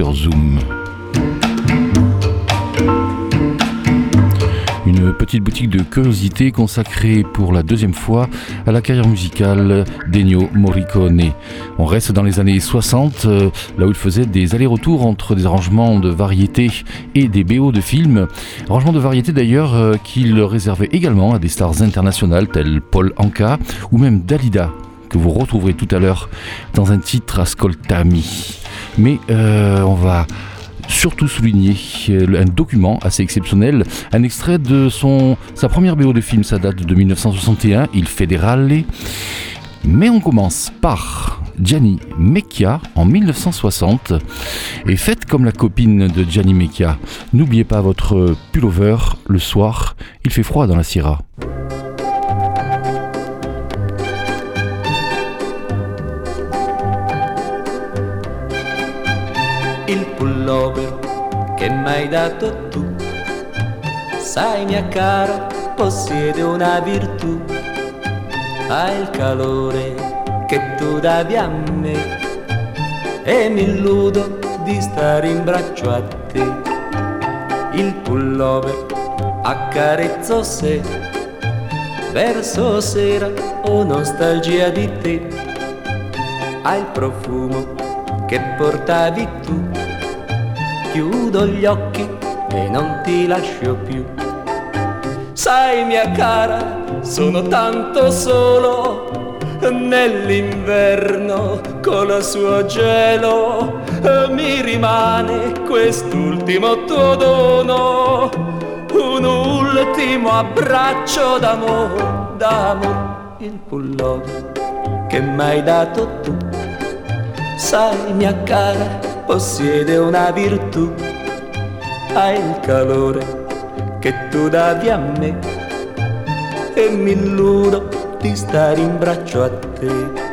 Zoom. Une petite boutique de curiosité consacrée pour la deuxième fois à la carrière musicale d'Ennio Morricone. On reste dans les années 60, euh, là où il faisait des allers-retours entre des arrangements de variété et des BO de films. Arrangements de variété d'ailleurs euh, qu'il réservait également à des stars internationales telles Paul Anka ou même Dalida, que vous retrouverez tout à l'heure dans un titre Ascoltami. Mais euh, on va surtout souligner euh, un document assez exceptionnel, un extrait de son, sa première BO de film, ça date de 1961, Il Federale. Mais on commence par Gianni Mecchia en 1960. Et faites comme la copine de Gianni Mecchia. N'oubliez pas votre pullover le soir, il fait froid dans la Sierra. Pullover che m'hai dato tu. Sai mia cara, possiede una virtù, ha il calore che tu davi a me e mi illudo di stare in braccio a te. Il pullover accarezzo se verso sera ho nostalgia di te. Hai il profumo che portavi tu chiudo gli occhi e non ti lascio più. Sai mia cara, sono tanto solo nell'inverno con il suo gelo. Mi rimane quest'ultimo tuo dono, un ultimo abbraccio d'amore, d'amore, il pullover che m'hai dato tu. Sai mia cara, possiede una virtù, ha il calore che tu davi a me e mi illudo di stare in braccio a te.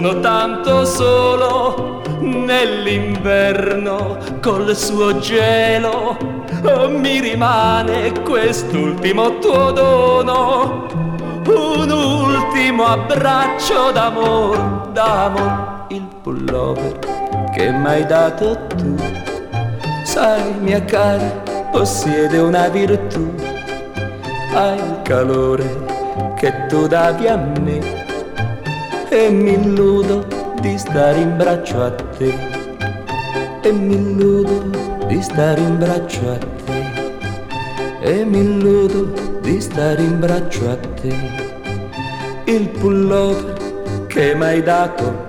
Sono tanto solo nell'inverno col suo gelo. Oh, mi rimane quest'ultimo tuo dono, un ultimo abbraccio d'amor, d'amor, il pullover che m'hai dato tu. Sai mia cara, possiede una virtù, ha il calore che tu davi a me e mi illudo di stare in braccio a te. E mi illudo di stare in braccio a te. E mi illudo di stare in braccio a te. Il pullover che m'hai dato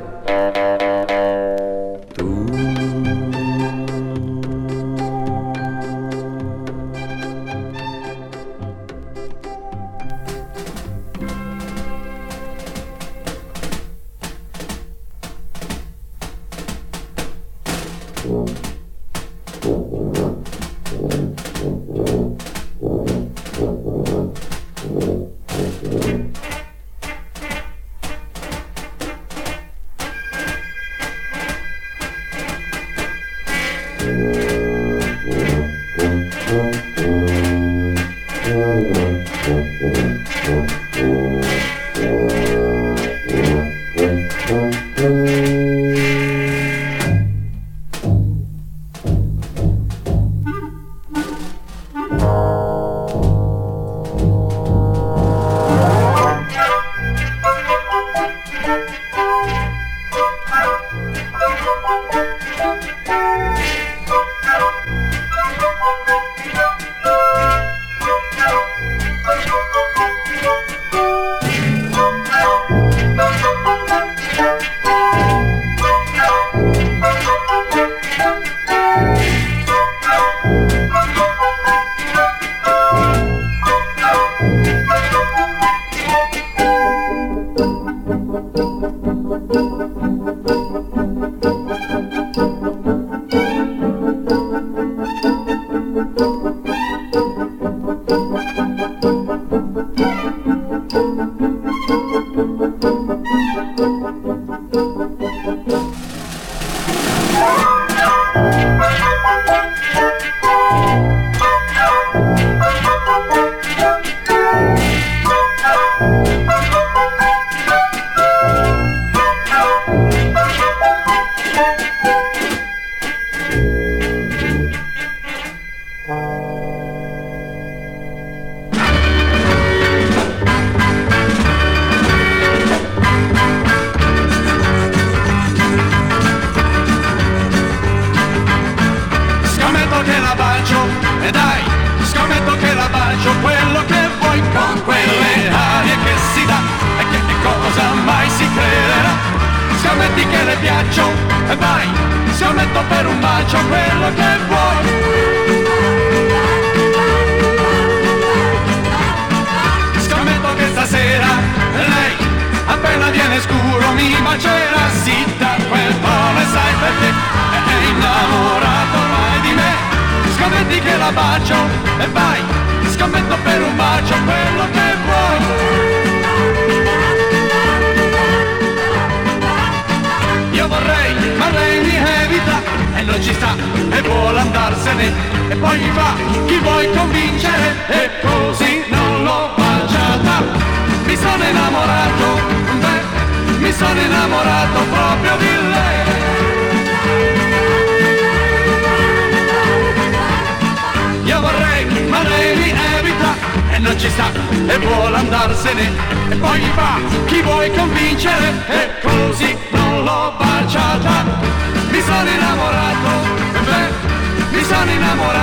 enamorado.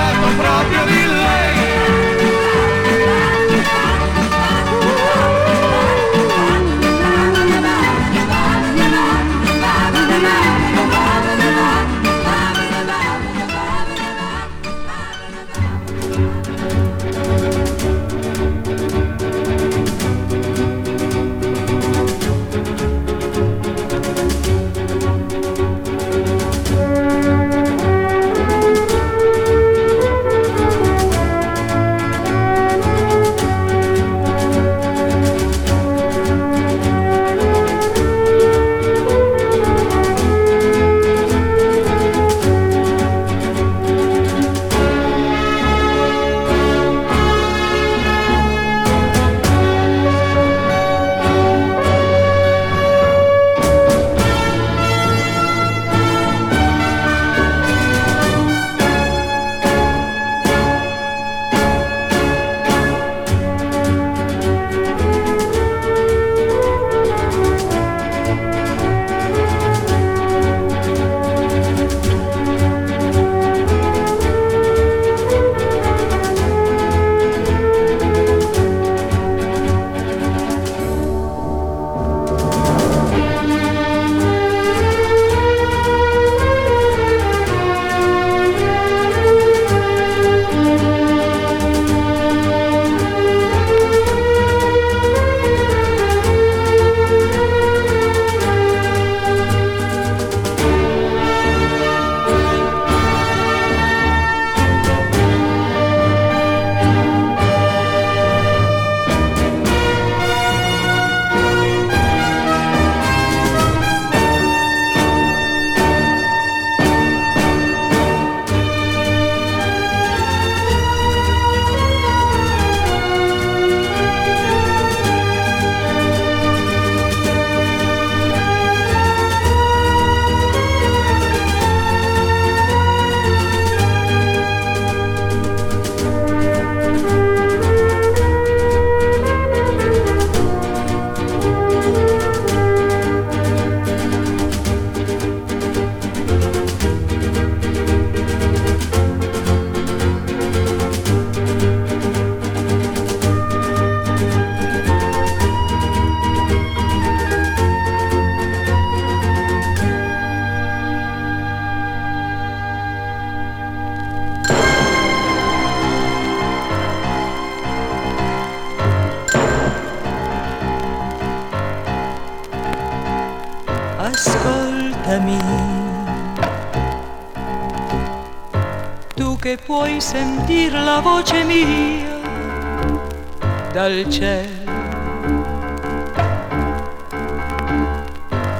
al cielo.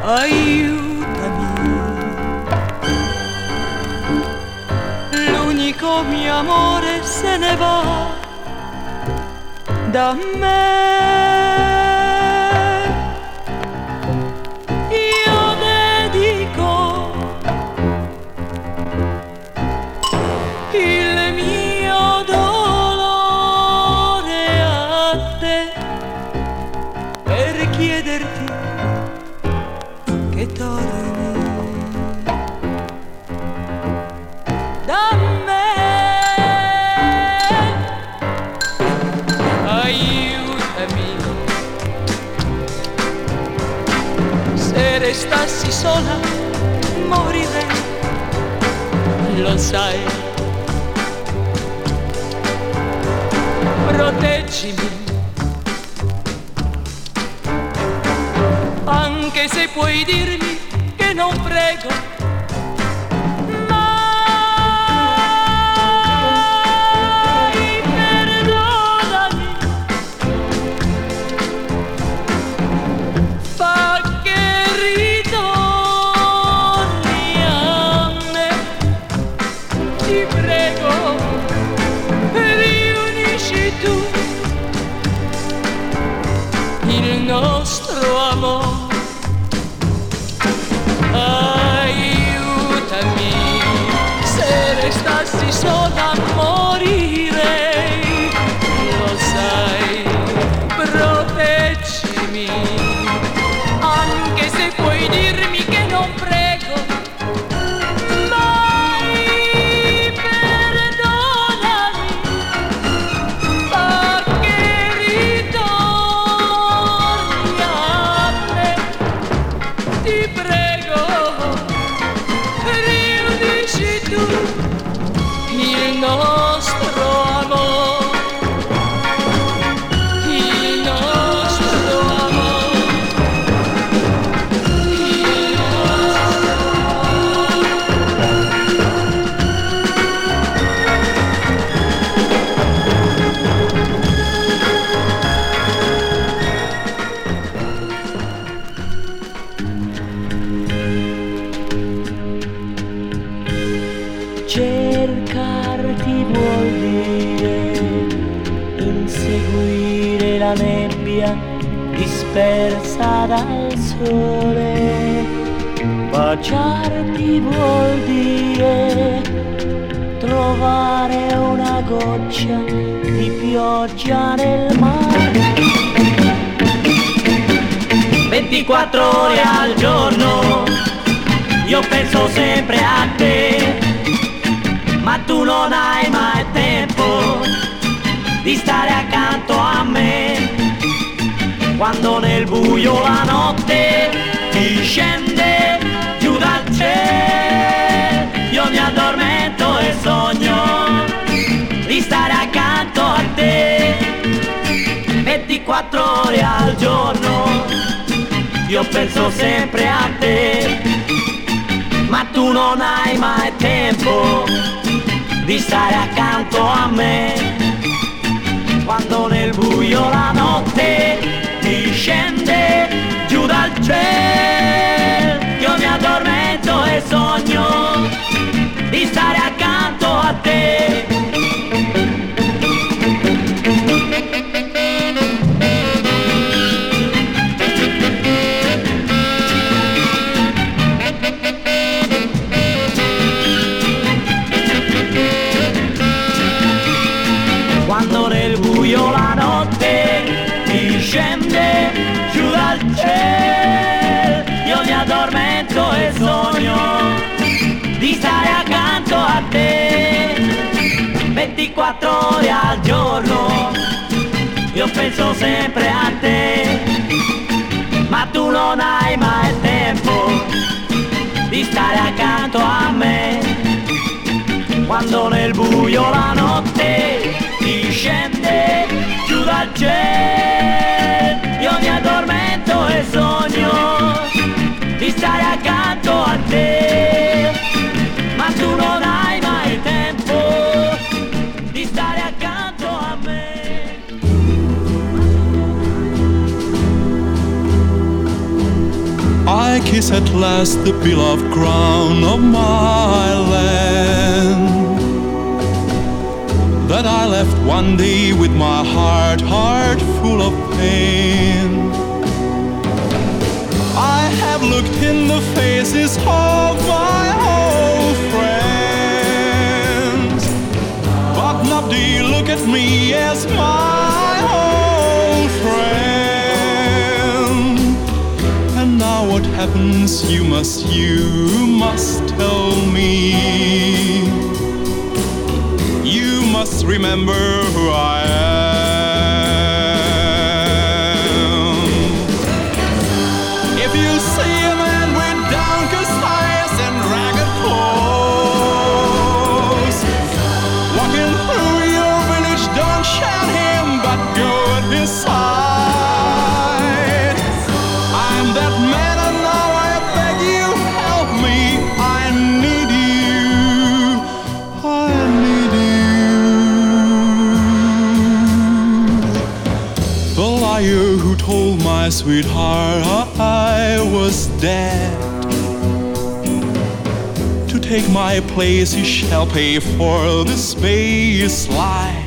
Aiutami, l'unico mio amore se ne va da me. restassi sola morirei, lo sai. Proteggimi, anche se puoi dirmi che non prego dispersa dal sole. Baciarti vuol dire trovare una goccia di pioggia nel mare. 24 ore al giorno, io penso sempre a te, ma tu non hai mai tempo di stare accanto a me quando nel buio la notte ti scende giù dal cielo, io mi addormento e sogno di stare accanto a te 24 ore al giorno, io penso sempre a te, ma tu non hai mai tempo di stare accanto a me. Quando nel buio la notte scende giù dal cielo. Io mi addormento e sogno di stare accanto a te. Scende io mi addormento e sogno di stare accanto a te 24 ore al giorno. Io penso sempre a te ma tu non hai mai tempo di stare accanto a me. Quando nel buio la notte ti scende giù dal cielo accanto a te, ma tu non hai mai tempo di stare accanto a me. I kiss at last the beloved crown of my land that I left one day with my heart, heart full of pain. Faces of my old friends, but nobody look at me as my old friend. And now what happens? You must, you must tell me You must remember who I am. Sweetheart, I was dead. To take my place, you shall pay for the space lie.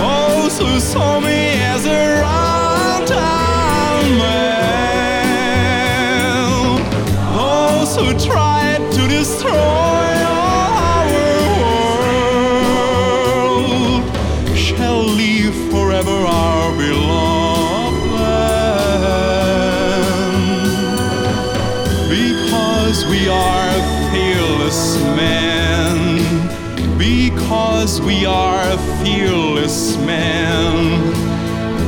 Those oh, who saw me as a round town man, oh, those who tried to destroy. forever our beloved land. Because we are fearless men, because we are fearless men,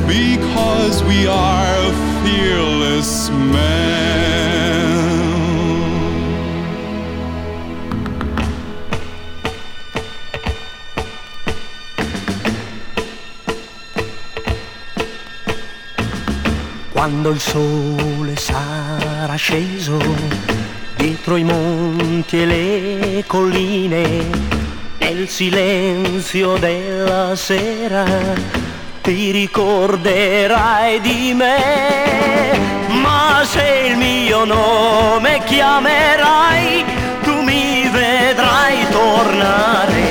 because we are fearless men. Quando il sole sarà sceso dietro i monti e le colline nel silenzio della sera ti ricorderai di me, ma se il mio nome chiamerai, tu mi vedrai tornare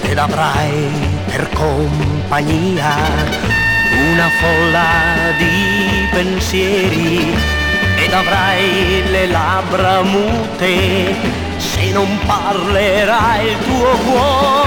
ed avrai per compagnia una folla di pensieri ed avrai le labbra mute se non parlerà il tuo cuore,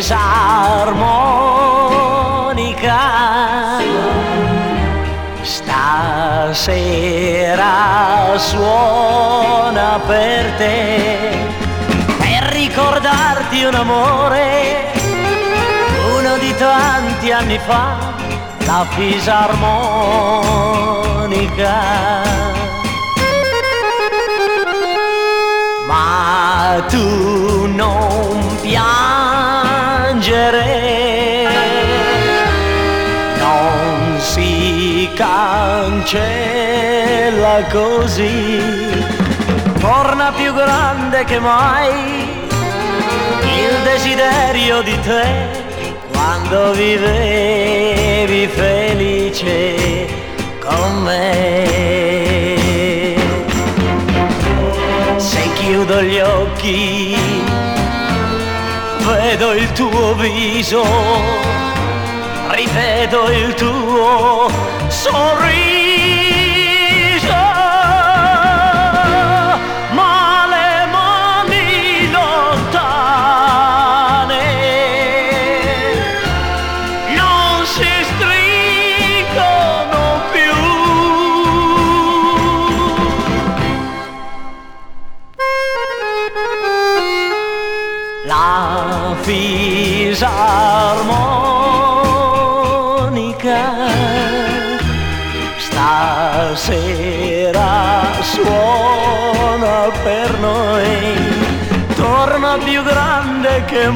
disarmonica. Stasera suona per te, per ricordarti un amore, uno di tanti anni fa, la fisarmonica. Ma tu non piangi piangere non si cancella così torna più grande che mai il desiderio di te quando vivevi felice con me. Se chiudo gli occhi, vedo il tuo viso, rivedo il tuo sorriso.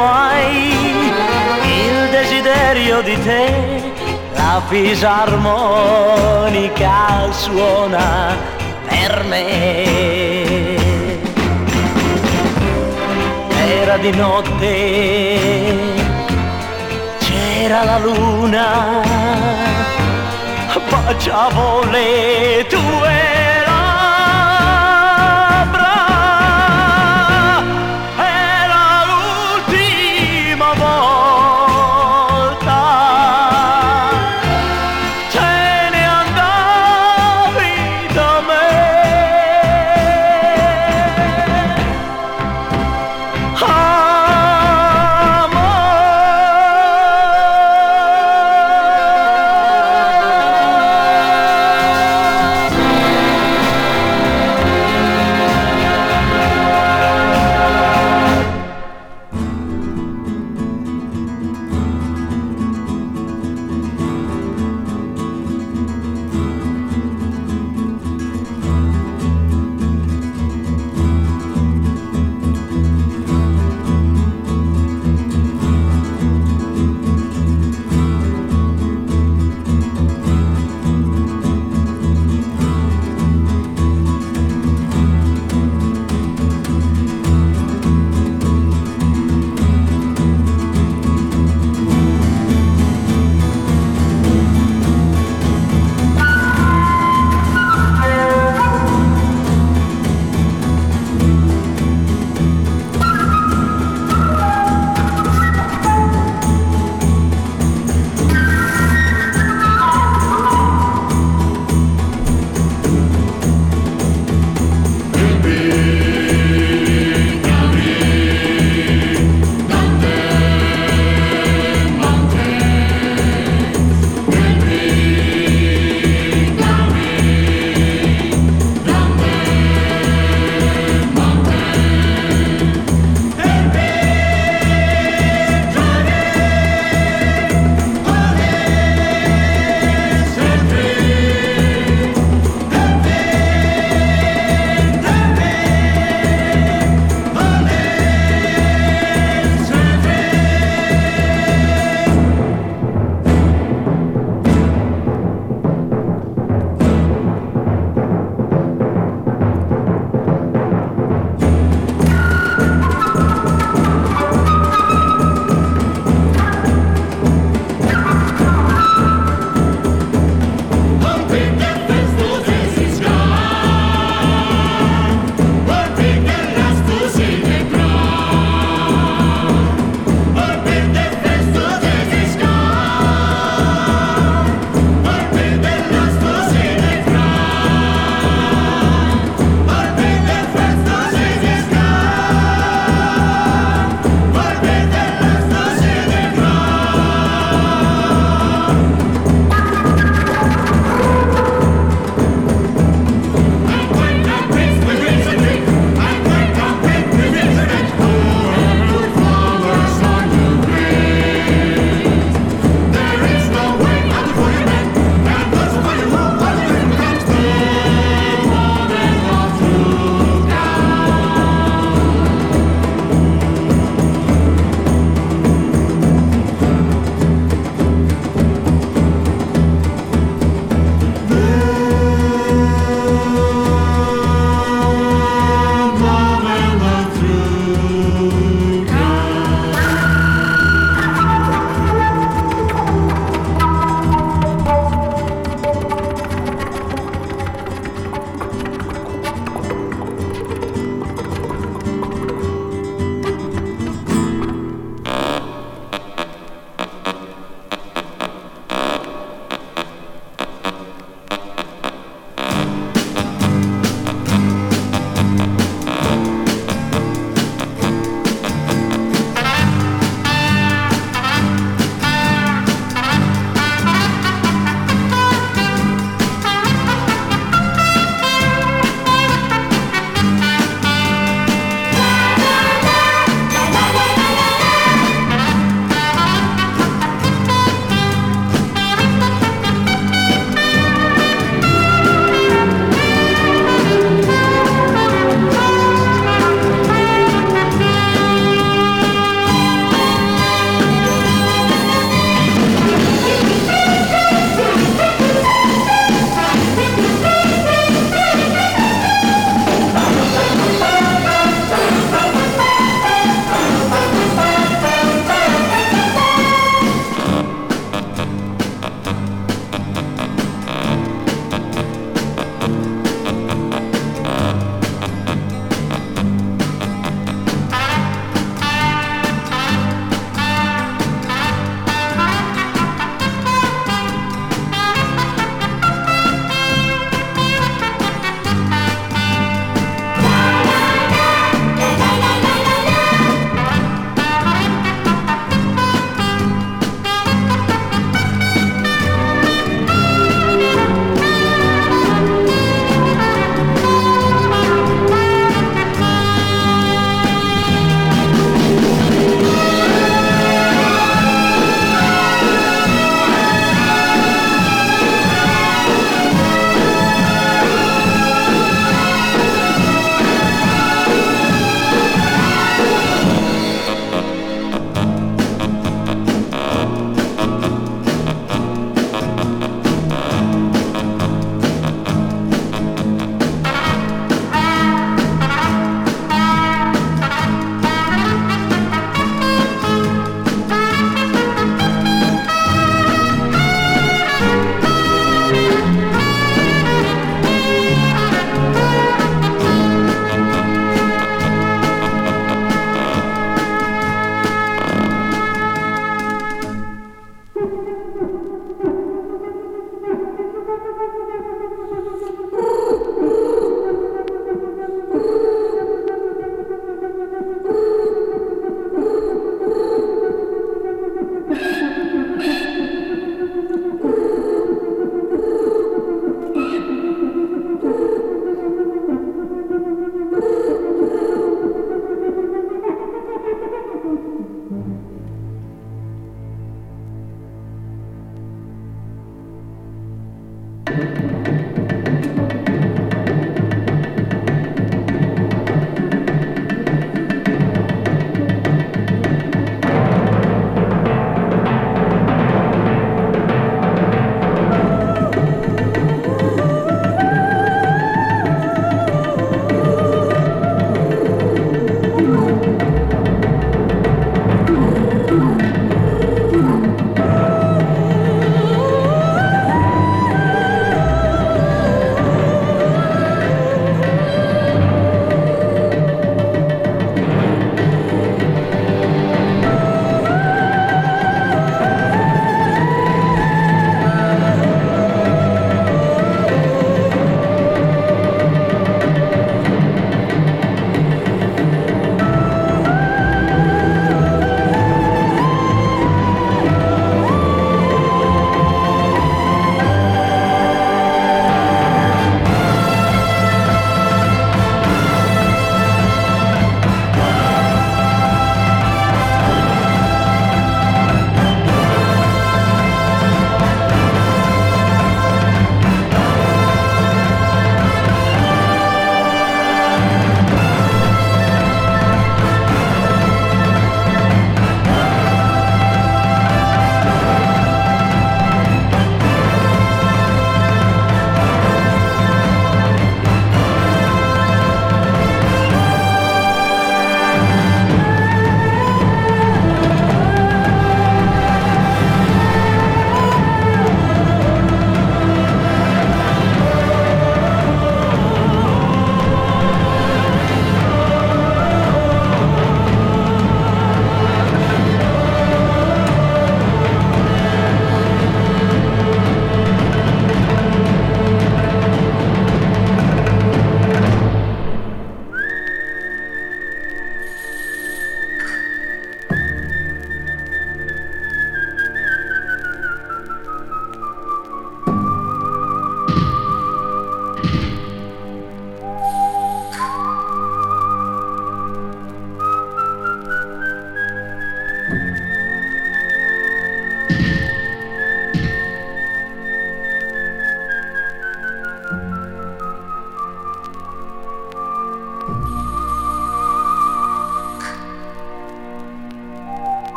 Mai il desiderio di te, la fisarmonica suona per me. Era di notte, c'era la luna, baciavo le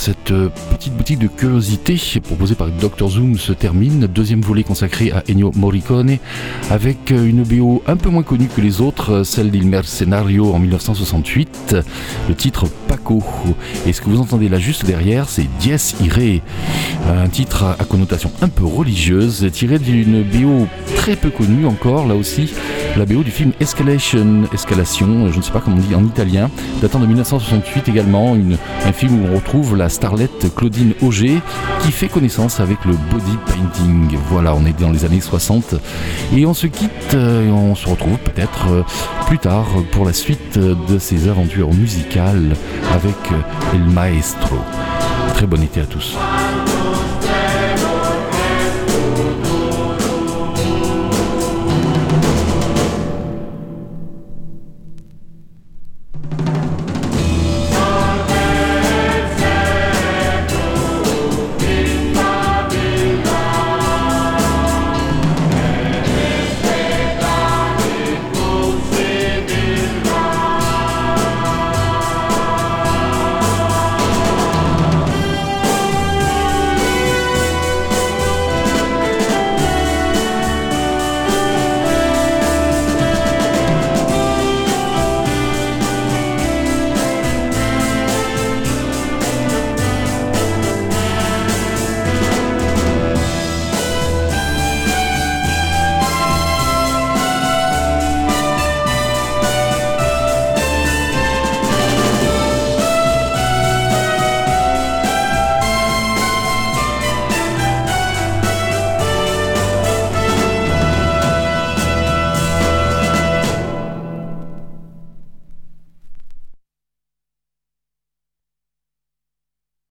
cette curiosité proposée par Dr Zoom se termine. Deuxième volet consacré à Ennio Morricone avec une BO un peu moins connue que les autres, celle d'Il Mercenario en 1968, le titre Paco. Et ce que vous entendez là juste derrière, c'est Dies Irae, un titre à connotation un peu religieuse tiré d'une BO très peu connue encore, là aussi, la BO du film Escalation, Escalation, je ne sais pas comment on dit en italien, datant de 1968 également, un film où on retrouve la starlette Claudine Auger qui fait connaissance avec le body painting. Voilà, on est dans les années 60 et on se quitte euh, et on se retrouve peut-être euh, plus tard pour la suite de ces aventures musicales avec El Maestro. Très bon été à tous.